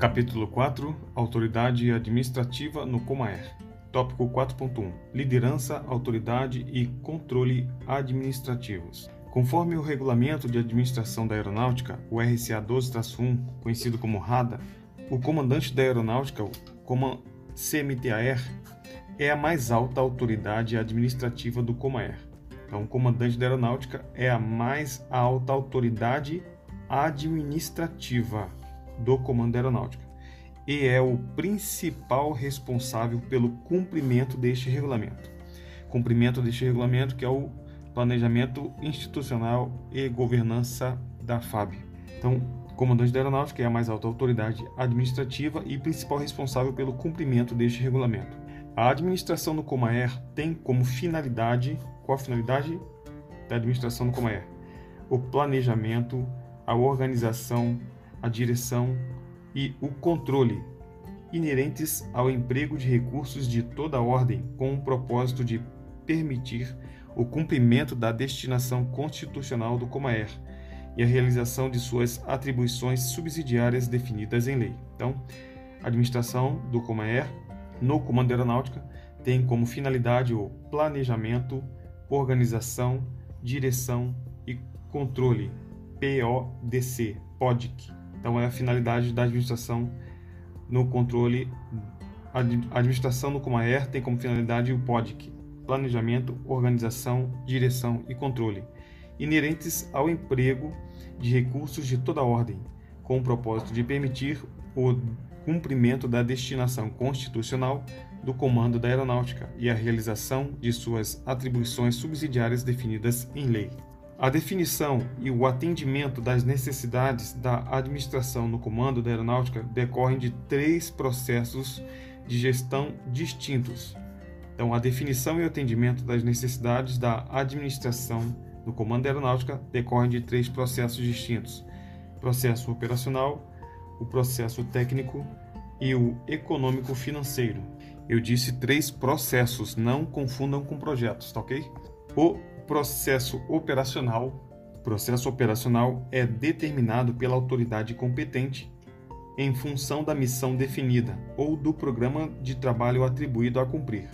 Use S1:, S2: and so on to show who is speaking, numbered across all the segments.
S1: Capítulo 4 Autoridade Administrativa no Comaer. Tópico 4.1 Liderança, Autoridade e Controle Administrativos. Conforme o Regulamento de Administração da Aeronáutica, o RCA 12-1, conhecido como RADA, o comandante da Aeronáutica, o CMTAR, é a mais alta autoridade administrativa do Comaer. Então, o comandante da Aeronáutica é a mais alta autoridade administrativa do Comando Aeronáutica e é o principal responsável pelo cumprimento deste regulamento. Cumprimento deste regulamento que é o planejamento institucional e governança da FAB. Então, comandante da aeronáutica é a mais alta autoridade administrativa e principal responsável pelo cumprimento deste regulamento. A administração do Comaer tem como finalidade, qual a finalidade da administração do Comaer? O planejamento, a organização, a direção e o controle inerentes ao emprego de recursos de toda ordem com o propósito de permitir o cumprimento da destinação constitucional do Comaer e a realização de suas atribuições subsidiárias definidas em lei. Então, a administração do Comaer no Comando Aeronáutica tem como finalidade o planejamento, organização, direção e controle, PODC, PODIC, então, é a finalidade da administração no controle. A administração no Comaer tem como finalidade o PODIC, planejamento, organização, direção e controle, inerentes ao emprego de recursos de toda ordem, com o propósito de permitir o cumprimento da destinação constitucional do Comando da Aeronáutica e a realização de suas atribuições subsidiárias definidas em lei. A definição e o atendimento das necessidades da administração no comando da aeronáutica decorrem de três processos de gestão distintos. Então, a definição e o atendimento das necessidades da administração no comando da aeronáutica decorrem de três processos distintos: processo operacional, o processo técnico e o econômico-financeiro. Eu disse três processos, não confundam com projetos, tá ok? O processo operacional. O processo operacional é determinado pela autoridade competente em função da missão definida ou do programa de trabalho atribuído a cumprir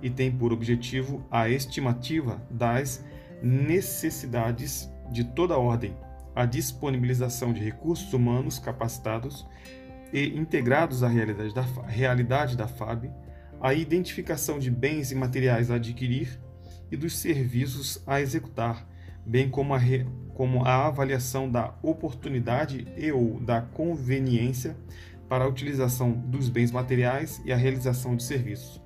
S1: e tem por objetivo a estimativa das necessidades de toda ordem, a disponibilização de recursos humanos capacitados e integrados à realidade da, realidade da FAB, a identificação de bens e materiais a adquirir e dos serviços a executar, bem como a, re, como a avaliação da oportunidade e ou da conveniência para a utilização dos bens materiais e a realização de serviços.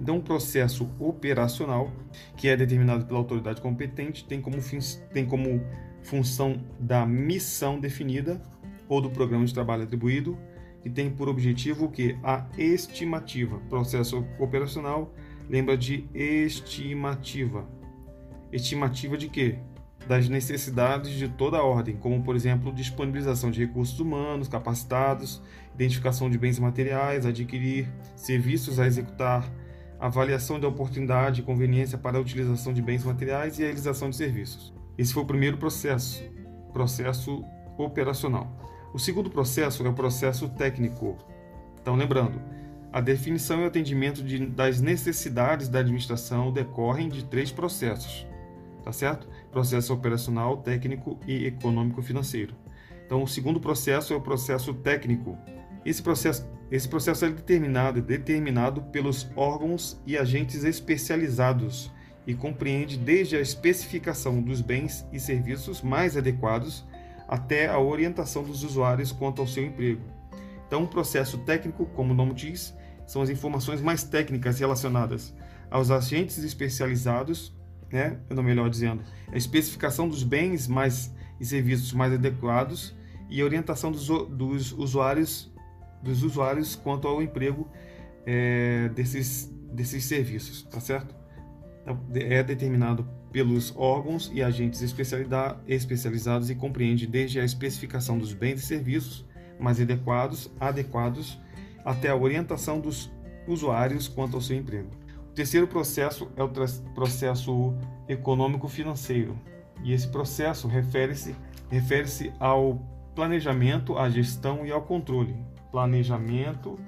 S1: Então, o processo operacional, que é determinado pela autoridade competente, tem como, tem como função da missão definida ou do programa de trabalho atribuído, que tem por objetivo o que? A estimativa. Processo operacional lembra de estimativa. Estimativa de quê? Das necessidades de toda a ordem, como por exemplo, disponibilização de recursos humanos capacitados, identificação de bens materiais a adquirir, serviços a executar, avaliação da oportunidade e conveniência para a utilização de bens materiais e realização de serviços. Esse foi o primeiro processo, processo operacional. O segundo processo é o processo técnico. Então, lembrando, a definição e o atendimento de, das necessidades da administração decorrem de três processos, tá certo? Processo operacional, técnico e econômico-financeiro. Então, o segundo processo é o processo técnico. Esse processo, esse processo é determinado, determinado pelos órgãos e agentes especializados e compreende desde a especificação dos bens e serviços mais adequados até a orientação dos usuários quanto ao seu emprego. Então, o processo técnico, como o nome diz, são as informações mais técnicas relacionadas aos agentes especializados, né? Ou melhor dizendo, a especificação dos bens mais e serviços mais adequados e orientação dos, dos usuários dos usuários quanto ao emprego é, desses desses serviços, tá certo? Então, é determinado pelos órgãos e agentes especializados e compreende desde a especificação dos bens e serviços mais adequados, adequados até a orientação dos usuários quanto ao seu emprego. O terceiro processo é o processo econômico-financeiro, e esse processo refere-se refere ao planejamento, à gestão e ao controle. planejamento,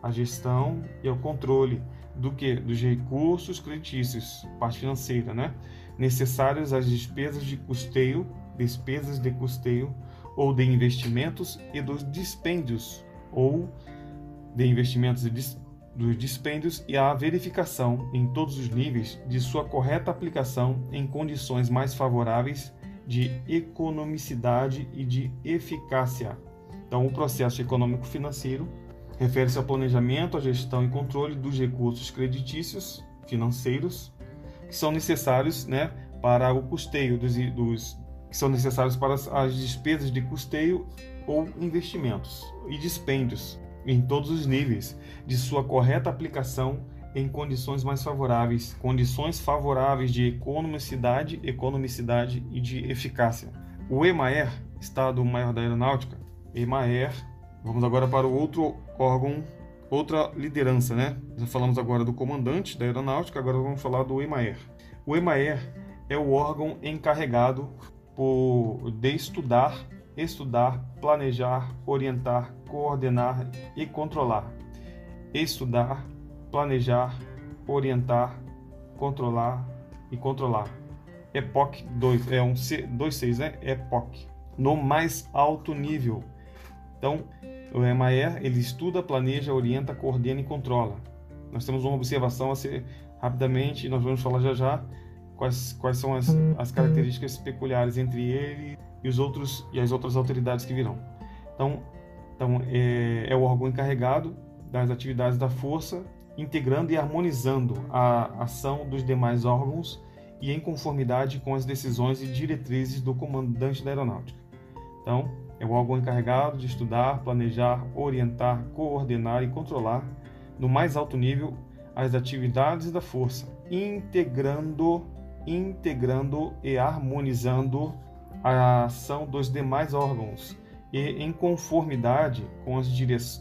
S1: a gestão e o controle do que dos recursos creditícios, parte financeira, né? Necessários às despesas de custeio, despesas de custeio ou de investimentos e dos dispêndios ou de investimentos e dis, dos dispêndios e a verificação em todos os níveis de sua correta aplicação em condições mais favoráveis de economicidade e de eficácia. Então, o processo econômico-financeiro refere-se ao planejamento, à gestão e controle dos recursos creditícios financeiros que são necessários né, para o custeio dos, dos que são necessários para as despesas de custeio ou investimentos e dispêndios em todos os níveis de sua correta aplicação em condições mais favoráveis, condições favoráveis de economicidade, economicidade e de eficácia. O EMAER, Estado Maior da Aeronáutica, EMAER, vamos agora para o outro órgão, outra liderança, né? Já falamos agora do comandante da Aeronáutica, agora vamos falar do EMAER. O EMAER é o órgão encarregado por, de estudar, estudar, planejar, orientar, coordenar e controlar. Estudar, planejar, orientar, controlar e controlar. EPOC 2, é um C, 26, né? EPOC. No mais alto nível. Então, o EMAER, ele estuda, planeja, orienta, coordena e controla. Nós temos uma observação a ser rapidamente, nós vamos falar já já quais, quais são as, as características peculiares entre ele e os outros e as outras autoridades que virão. Então, então é, é o órgão encarregado das atividades da força integrando e harmonizando a ação dos demais órgãos e em conformidade com as decisões e diretrizes do comandante da aeronáutica. Então, é o órgão encarregado de estudar, planejar, orientar, coordenar e controlar, no mais alto nível, as atividades da força, integrando, integrando e harmonizando a ação dos demais órgãos e em conformidade com as,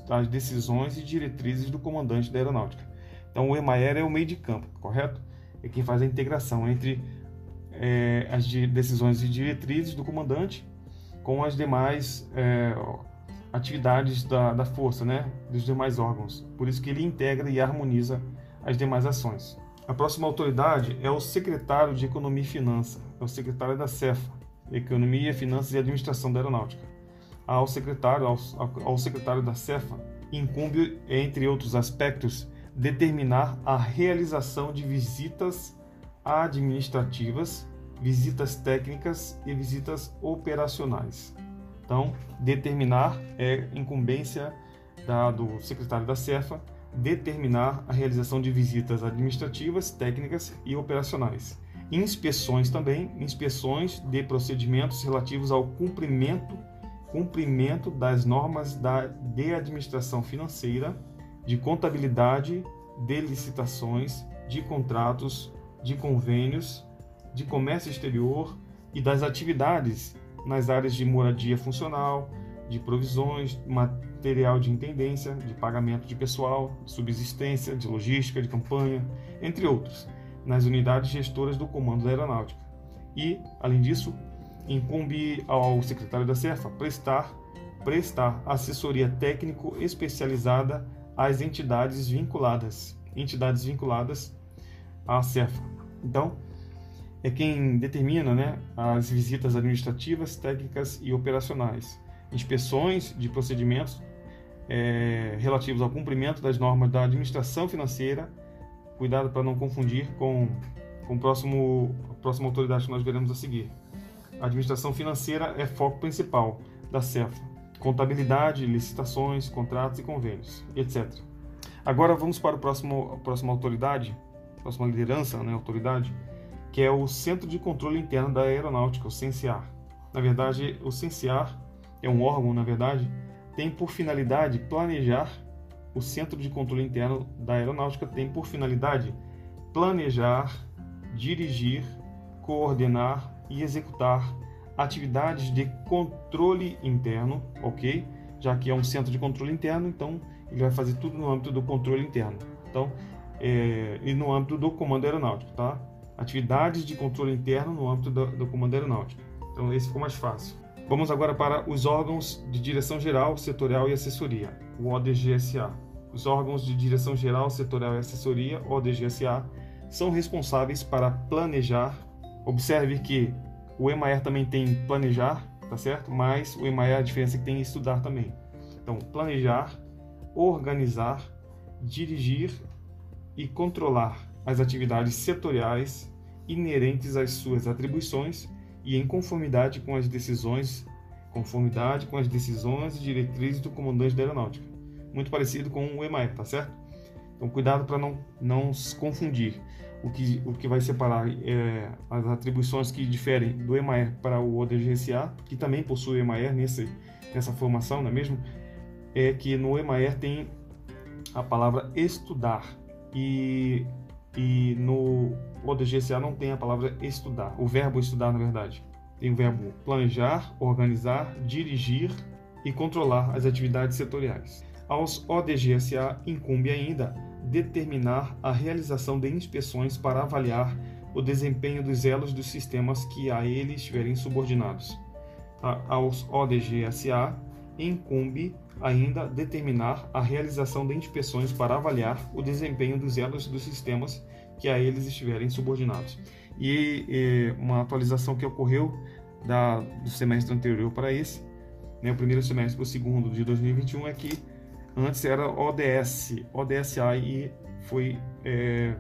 S1: as decisões e diretrizes do comandante da aeronáutica. Então, o EMAER é o meio de campo, correto? É quem faz a integração entre é, as decisões e diretrizes do comandante com as demais é, atividades da, da força, né? Dos demais órgãos. Por isso que ele integra e harmoniza as demais ações. A próxima autoridade é o secretário de Economia e Finança, é o secretário da CEFA, Economia, Finanças e Administração da Aeronáutica. Ao secretário, ao, ao secretário da CEFA, incumbe, entre outros aspectos, determinar a realização de visitas administrativas, visitas técnicas e visitas operacionais. Então, determinar é incumbência da, do secretário da CEFA determinar a realização de visitas administrativas, técnicas e operacionais. Inspeções também, inspeções de procedimentos relativos ao cumprimento, cumprimento das normas da, de administração financeira de contabilidade, de licitações, de contratos, de convênios, de comércio exterior e das atividades nas áreas de moradia funcional, de provisões, material de intendência, de pagamento de pessoal, subsistência, de logística, de campanha, entre outros, nas unidades gestoras do Comando da Aeronáutica. E, além disso, incumbe ao secretário da CEFA prestar, prestar assessoria técnico especializada às entidades vinculadas, entidades vinculadas à CEFA. Então, é quem determina né, as visitas administrativas, técnicas e operacionais, inspeções de procedimentos é, relativos ao cumprimento das normas da administração financeira. Cuidado para não confundir com, com o próximo, a próxima autoridade que nós veremos a seguir. A administração financeira é foco principal da CEFA contabilidade, licitações, contratos e convênios, etc. Agora vamos para o próximo, a próxima autoridade, a próxima liderança, né, autoridade, que é o Centro de Controle Interno da Aeronáutica, o CENSEAR. Na verdade, o CENSEAR é um órgão, na verdade, tem por finalidade planejar, o Centro de Controle Interno da Aeronáutica tem por finalidade planejar, dirigir, coordenar e executar atividades de controle interno, ok? Já que é um centro de controle interno, então ele vai fazer tudo no âmbito do controle interno. Então, é, e no âmbito do comando aeronáutico, tá? Atividades de controle interno no âmbito do, do comando aeronáutico. Então, esse ficou mais fácil. Vamos agora para os órgãos de direção geral, setorial e assessoria, o ODGSA. Os órgãos de direção geral, setorial e assessoria, ODGSA, são responsáveis para planejar. Observe que o EMAER também tem planejar, tá certo? Mas o EMAER a diferença é que tem estudar também. Então, planejar, organizar, dirigir e controlar as atividades setoriais inerentes às suas atribuições e em conformidade com as decisões, conformidade com as decisões e diretrizes do comandante da aeronáutica. Muito parecido com o EMAE, tá certo? Então cuidado para não não se confundir. O que o que vai separar é, as atribuições que diferem do EMAE para o ODGSA, que também possui EMAE nesse nessa formação, não é mesmo? É que no EMAE tem a palavra estudar e e no ODGCA não tem a palavra estudar, o verbo estudar, na verdade. Tem o verbo planejar, organizar, dirigir e controlar as atividades setoriais. Aos ODGSA incumbe ainda determinar a realização de inspeções para avaliar o desempenho dos elos dos sistemas que a ele estiverem subordinados. Aos ODGSA incumbe ainda determinar a realização de inspeções para avaliar o desempenho dos elos dos sistemas que a eles estiverem subordinados. E, e uma atualização que ocorreu da, do semestre anterior para esse, né, o primeiro semestre para o segundo de 2021, é que antes era ODS, ODSA e foi é,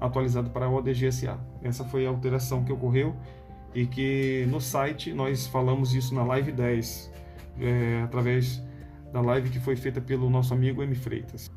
S1: atualizado para ODGSA. Essa foi a alteração que ocorreu e que no site nós falamos isso na live 10, é, através da live que foi feita pelo nosso amigo M. Freitas.